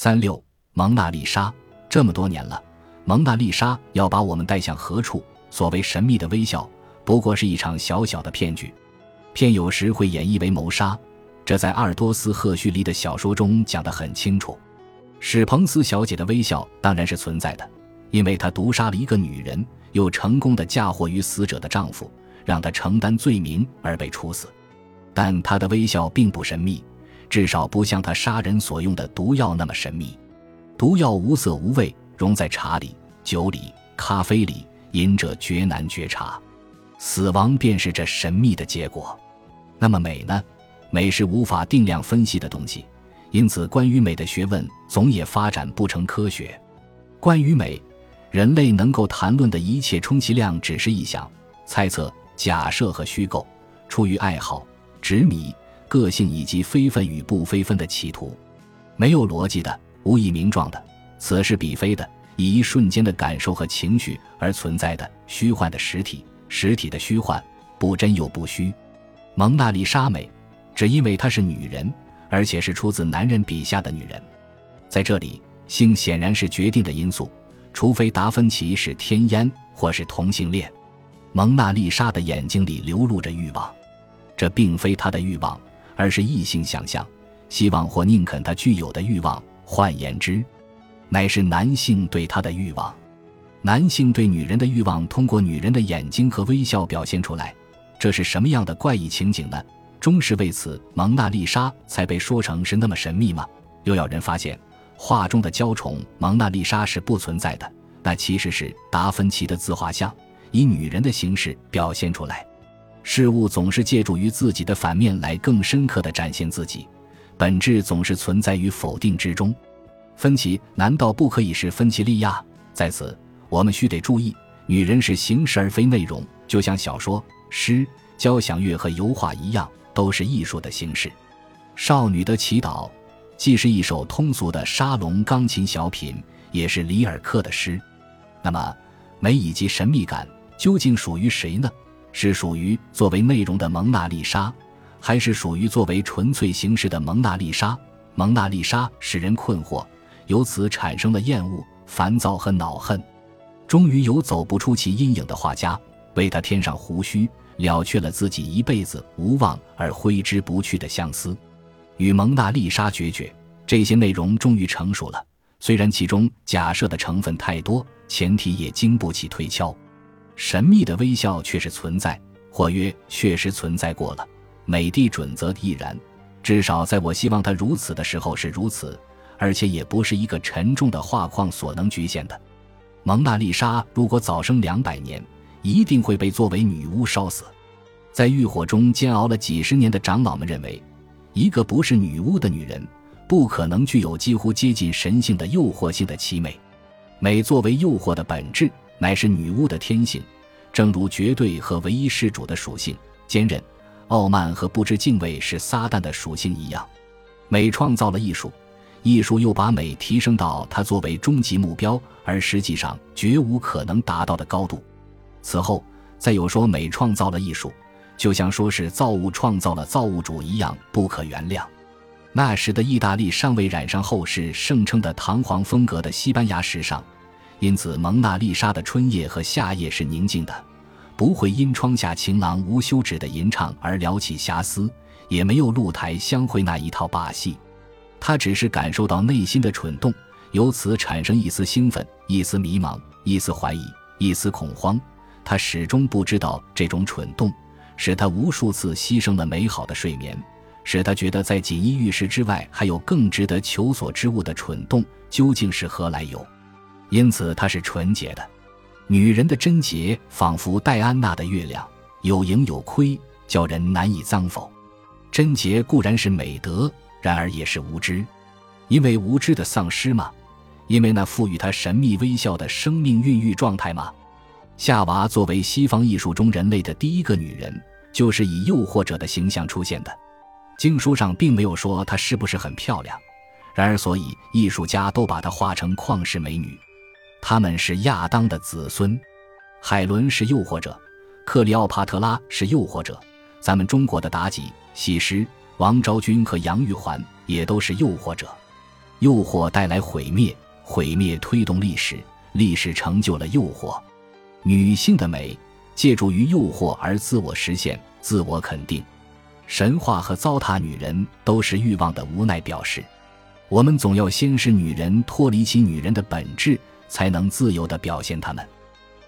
三六蒙娜丽莎，这么多年了，蒙娜丽莎要把我们带向何处？所谓神秘的微笑，不过是一场小小的骗局。骗有时会演绎为谋杀，这在阿尔多斯·赫胥黎的小说中讲得很清楚。史彭斯小姐的微笑当然是存在的，因为她毒杀了一个女人，又成功的嫁祸于死者的丈夫，让她承担罪名而被处死。但她的微笑并不神秘。至少不像他杀人所用的毒药那么神秘。毒药无色无味，溶在茶里、酒里、咖啡里，饮者绝难觉察。死亡便是这神秘的结果。那么美呢？美是无法定量分析的东西，因此关于美的学问总也发展不成科学。关于美，人类能够谈论的一切，充其量只是臆想、猜测、假设和虚构，出于爱好、执迷。个性以及非分与不非分的企图，没有逻辑的、无以名状的、此是彼非的、以一瞬间的感受和情绪而存在的虚幻的实体，实体的虚幻，不真又不虚。蒙娜丽莎美，只因为她是女人，而且是出自男人笔下的女人。在这里，性显然是决定的因素，除非达芬奇是天烟或是同性恋。蒙娜丽莎的眼睛里流露着欲望，这并非她的欲望。而是异性想象、希望或宁肯他具有的欲望，换言之，乃是男性对他的欲望。男性对女人的欲望通过女人的眼睛和微笑表现出来，这是什么样的怪异情景呢？终是为此，蒙娜丽莎才被说成是那么神秘吗？又有人发现，画中的娇宠蒙娜丽莎是不存在的，那其实是达芬奇的自画像，以女人的形式表现出来。事物总是借助于自己的反面来更深刻地展现自己，本质总是存在于否定之中。芬奇难道不可以是芬奇利亚？在此，我们须得注意，女人是形式而非内容，就像小说、诗、交响乐和油画一样，都是艺术的形式。少女的祈祷既是一首通俗的沙龙钢琴小品，也是里尔克的诗。那么，美以及神秘感究竟属于谁呢？是属于作为内容的蒙娜丽莎，还是属于作为纯粹形式的蒙娜丽莎？蒙娜丽莎使人困惑，由此产生了厌恶、烦躁和恼恨。终于有走不出其阴影的画家，为他添上胡须，了却了自己一辈子无望而挥之不去的相思，与蒙娜丽莎决绝。这些内容终于成熟了，虽然其中假设的成分太多，前提也经不起推敲。神秘的微笑却是存在，或曰确实存在过了。美的准则亦然，至少在我希望它如此的时候是如此，而且也不是一个沉重的画框所能局限的。蒙娜丽莎如果早生两百年，一定会被作为女巫烧死。在浴火中煎熬了几十年的长老们认为，一个不是女巫的女人，不可能具有几乎接近神性的诱惑性的凄美。美作为诱惑的本质。乃是女巫的天性，正如绝对和唯一施主的属性——坚韧、傲慢和不知敬畏是撒旦的属性一样。美创造了艺术，艺术又把美提升到它作为终极目标而实际上绝无可能达到的高度。此后，再有说美创造了艺术，就像说是造物创造了造物主一样不可原谅。那时的意大利尚未染上后世盛称的堂皇风格的西班牙时尚。因此，蒙娜丽莎的春夜和夏夜是宁静的，不会因窗下情郎无休止的吟唱而撩起遐思，也没有露台相会那一套把戏。他只是感受到内心的蠢动，由此产生一丝兴奋、一丝迷茫、一丝怀疑、一丝恐慌。他始终不知道这种蠢动，使他无数次牺牲了美好的睡眠，使他觉得在锦衣玉食之外还有更值得求索之物的蠢动，究竟是何来由？因此，她是纯洁的。女人的贞洁仿佛戴安娜的月亮，有盈有亏，叫人难以脏否。贞洁固然是美德，然而也是无知，因为无知的丧失吗？因为那赋予她神秘微笑的生命孕育状态吗？夏娃作为西方艺术中人类的第一个女人，就是以诱惑者的形象出现的。经书上并没有说她是不是很漂亮，然而所以艺术家都把她画成旷世美女。他们是亚当的子孙，海伦是诱惑者，克里奥帕特拉是诱惑者，咱们中国的妲己、西施、王昭君和杨玉环也都是诱惑者。诱惑带来毁灭，毁灭推动历史，历史成就了诱惑。女性的美借助于诱惑而自我实现、自我肯定。神话和糟蹋女人都是欲望的无奈表示。我们总要先使女人脱离其女人的本质，才能自由地表现它们。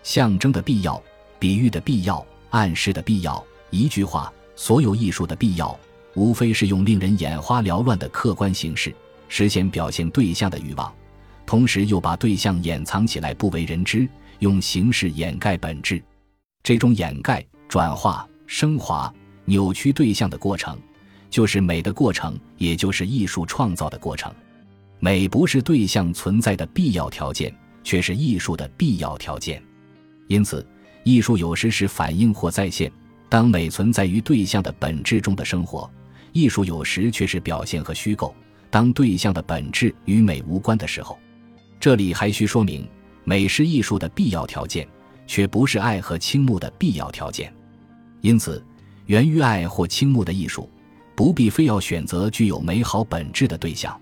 象征的必要，比喻的必要，暗示的必要。一句话，所有艺术的必要，无非是用令人眼花缭乱的客观形式实现表现对象的欲望，同时又把对象掩藏起来不为人知，用形式掩盖本质。这种掩盖、转化、升华、扭曲对象的过程。就是美的过程，也就是艺术创造的过程。美不是对象存在的必要条件，却是艺术的必要条件。因此，艺术有时是反映或再现当美存在于对象的本质中的生活；艺术有时却是表现和虚构当对象的本质与美无关的时候。这里还需说明，美是艺术的必要条件，却不是爱和倾慕的必要条件。因此，源于爱或倾慕的艺术。不必非要选择具有美好本质的对象，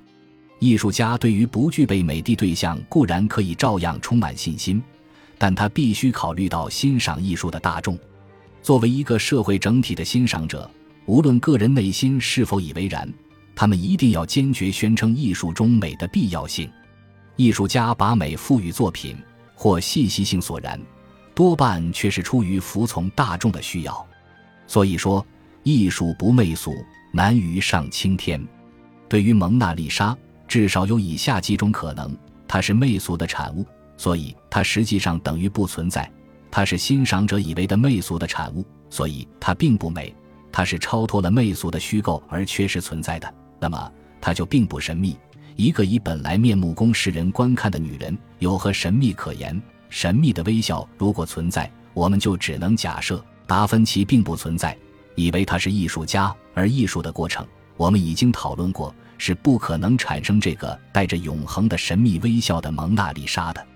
艺术家对于不具备美的对象固然可以照样充满信心，但他必须考虑到欣赏艺术的大众。作为一个社会整体的欣赏者，无论个人内心是否以为然，他们一定要坚决宣称艺术中美的必要性。艺术家把美赋予作品，或信息性所然，多半却是出于服从大众的需要。所以说，艺术不媚俗。难于上青天。对于蒙娜丽莎，至少有以下几种可能：它是媚俗的产物，所以它实际上等于不存在；它是欣赏者以为的媚俗的产物，所以它并不美；它是超脱了媚俗的虚构而缺失存在的，那么它就并不神秘。一个以本来面目供世人观看的女人，有何神秘可言？神秘的微笑如果存在，我们就只能假设达芬奇并不存在。以为他是艺术家，而艺术的过程，我们已经讨论过，是不可能产生这个带着永恒的神秘微笑的蒙娜丽莎的。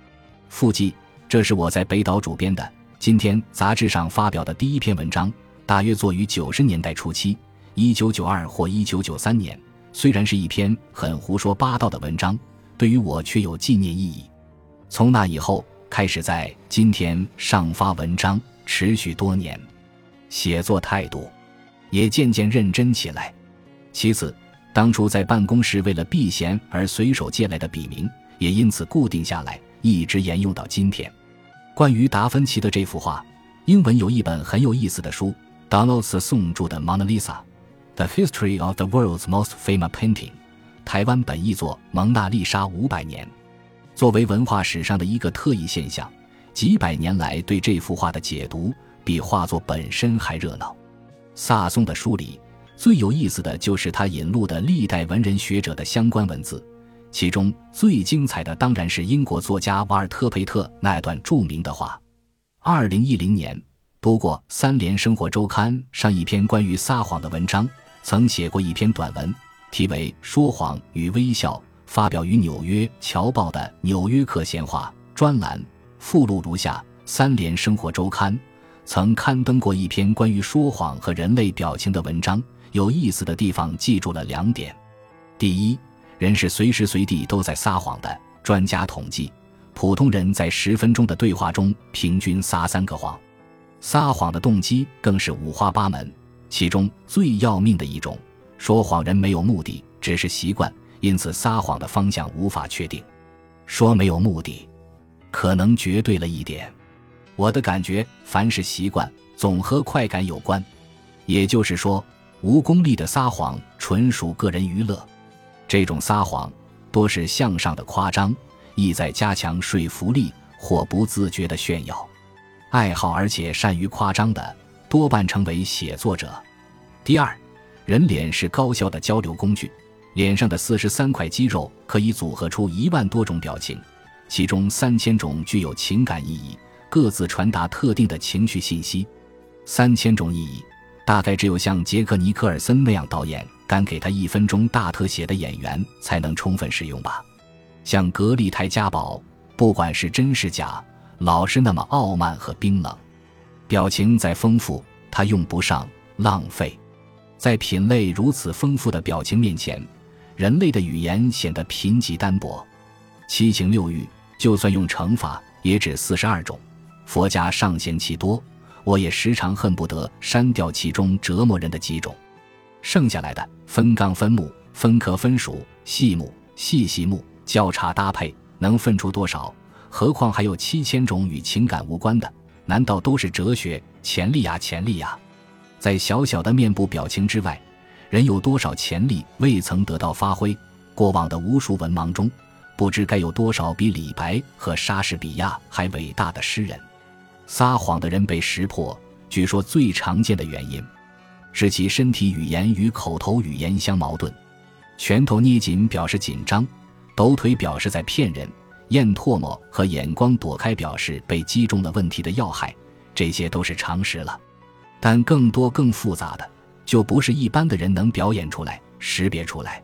附记，这是我在北岛主编的《今天》杂志上发表的第一篇文章，大约作于九十年代初期，一九九二或一九九三年。虽然是一篇很胡说八道的文章，对于我却有纪念意义。从那以后，开始在《今天》上发文章，持续多年。写作态度也渐渐认真起来。其次，当初在办公室为了避嫌而随手借来的笔名也因此固定下来，一直沿用到今天。关于达芬奇的这幅画，英文有一本很有意思的书 d o n a l d s 宋著的《Mona Lisa: The History of the World's Most Famous Painting》，台湾本译作《蒙娜丽莎五百年》。作为文化史上的一个特异现象，几百年来对这幅画的解读。比画作本身还热闹。萨松的书里最有意思的就是他引录的历代文人学者的相关文字，其中最精彩的当然是英国作家瓦尔特佩特那段著名的话。二零一零年，读过《三联生活周刊》上一篇关于撒谎的文章，曾写过一篇短文，题为《说谎与微笑》，发表于纽约《侨报》的《纽约客闲话》专栏，附录如下：《三联生活周刊》。曾刊登过一篇关于说谎和人类表情的文章，有意思的地方记住了两点：第一，人是随时随地都在撒谎的。专家统计，普通人在十分钟的对话中平均撒三个谎。撒谎的动机更是五花八门，其中最要命的一种，说谎人没有目的，只是习惯，因此撒谎的方向无法确定。说没有目的，可能绝对了一点。我的感觉，凡是习惯总和快感有关，也就是说，无功利的撒谎纯属个人娱乐。这种撒谎多是向上的夸张，意在加强说服力或不自觉的炫耀。爱好而且善于夸张的，多半成为写作者。第二，人脸是高效的交流工具，脸上的四十三块肌肉可以组合出一万多种表情，其中三千种具有情感意义。各自传达特定的情绪信息，三千种意义，大概只有像杰克尼克尔森那样导演敢给他一分钟大特写的演员才能充分使用吧。像格丽泰嘉宝，不管是真是假，老是那么傲慢和冰冷。表情再丰富，他用不上，浪费。在品类如此丰富的表情面前，人类的语言显得贫瘠单薄。七情六欲，就算用乘法，也只四十二种。佛家尚嫌其多，我也时常恨不得删掉其中折磨人的几种。剩下来的分纲分目、分科分属、细目、细细目、交叉搭配，能分出多少？何况还有七千种与情感无关的？难道都是哲学潜力呀？潜力呀！在小小的面部表情之外，人有多少潜力未曾得到发挥？过往的无数文盲中，不知该有多少比李白和莎士比亚还伟大的诗人。撒谎的人被识破，据说最常见的原因。是其身体语言与口头语言相矛盾，拳头捏紧表示紧张，抖腿表示在骗人，咽唾沫和眼光躲开表示被击中了问题的要害，这些都是常识了。但更多更复杂的，就不是一般的人能表演出来、识别出来。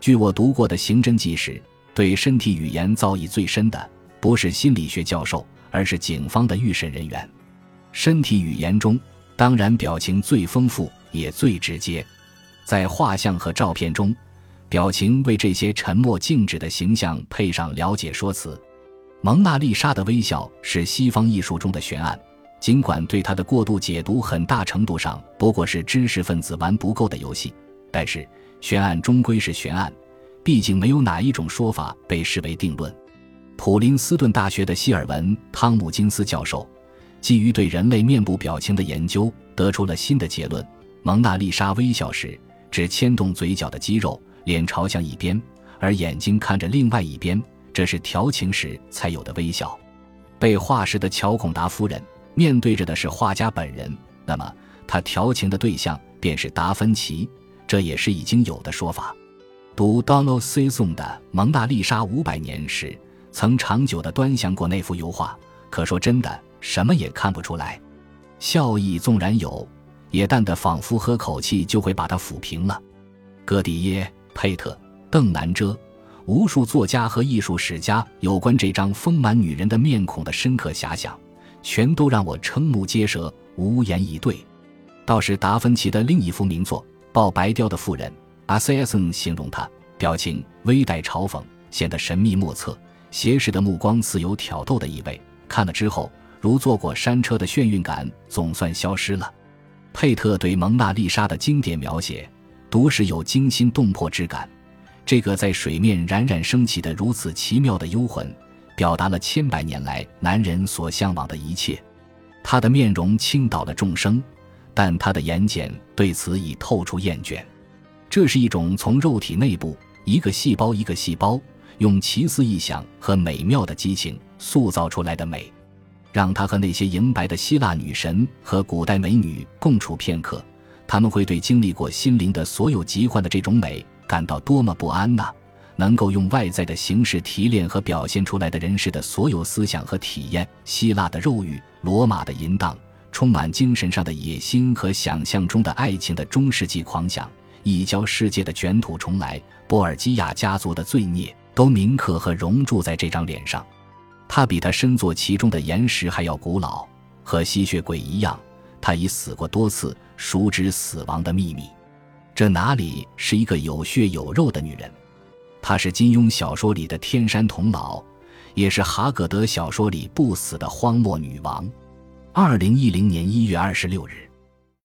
据我读过的刑侦纪实，对身体语言造诣最深的，不是心理学教授，而是警方的预审人员。身体语言中，当然表情最丰富。也最直接，在画像和照片中，表情为这些沉默静止的形象配上了解说辞。蒙娜丽莎的微笑是西方艺术中的悬案，尽管对它的过度解读很大程度上不过是知识分子玩不够的游戏，但是悬案终归是悬案，毕竟没有哪一种说法被视为定论。普林斯顿大学的希尔文·汤姆金斯教授，基于对人类面部表情的研究，得出了新的结论。蒙娜丽莎微笑时，只牵动嘴角的肌肉，脸朝向一边，而眼睛看着另外一边，这是调情时才有的微笑。被画时的乔孔达夫人面对着的是画家本人，那么他调情的对象便是达芬奇，这也是已经有的说法。读 Donald C. 送的《蒙娜丽莎五百年》时，曾长久地端详过那幅油画，可说真的，什么也看不出来，笑意纵然有。也淡得仿佛喝口气就会把它抚平了。戈迪耶、佩特、邓南遮，无数作家和艺术史家有关这张丰满女人的面孔的深刻遐想，全都让我瞠目结舌、无言以对。倒是达芬奇的另一幅名作《抱白雕的妇人》，阿塞尔森形容她表情微带嘲讽，显得神秘莫测，斜视的目光似有挑逗的意味。看了之后，如坐过山车的眩晕感总算消失了。佩特对蒙娜丽莎的经典描写，读时有惊心动魄之感。这个在水面冉冉升起的如此奇妙的幽魂，表达了千百年来男人所向往的一切。他的面容倾倒了众生，但他的眼睑对此已透出厌倦。这是一种从肉体内部一个细胞一个细胞，用奇思异想和美妙的激情塑造出来的美。让他和那些银白的希腊女神和古代美女共处片刻，他们会对经历过心灵的所有疾患的这种美感到多么不安呐！能够用外在的形式提炼和表现出来的人世的所有思想和体验，希腊的肉欲，罗马的淫荡，充满精神上的野心和想象中的爱情的中世纪狂想，异教世界的卷土重来，波尔基亚家族的罪孽，都铭刻和熔铸在这张脸上。他比他身坐其中的岩石还要古老，和吸血鬼一样，他已死过多次，熟知死亡的秘密。这哪里是一个有血有肉的女人？她是金庸小说里的天山童姥，也是哈格德小说里不死的荒漠女王。二零一零年一月二十六日。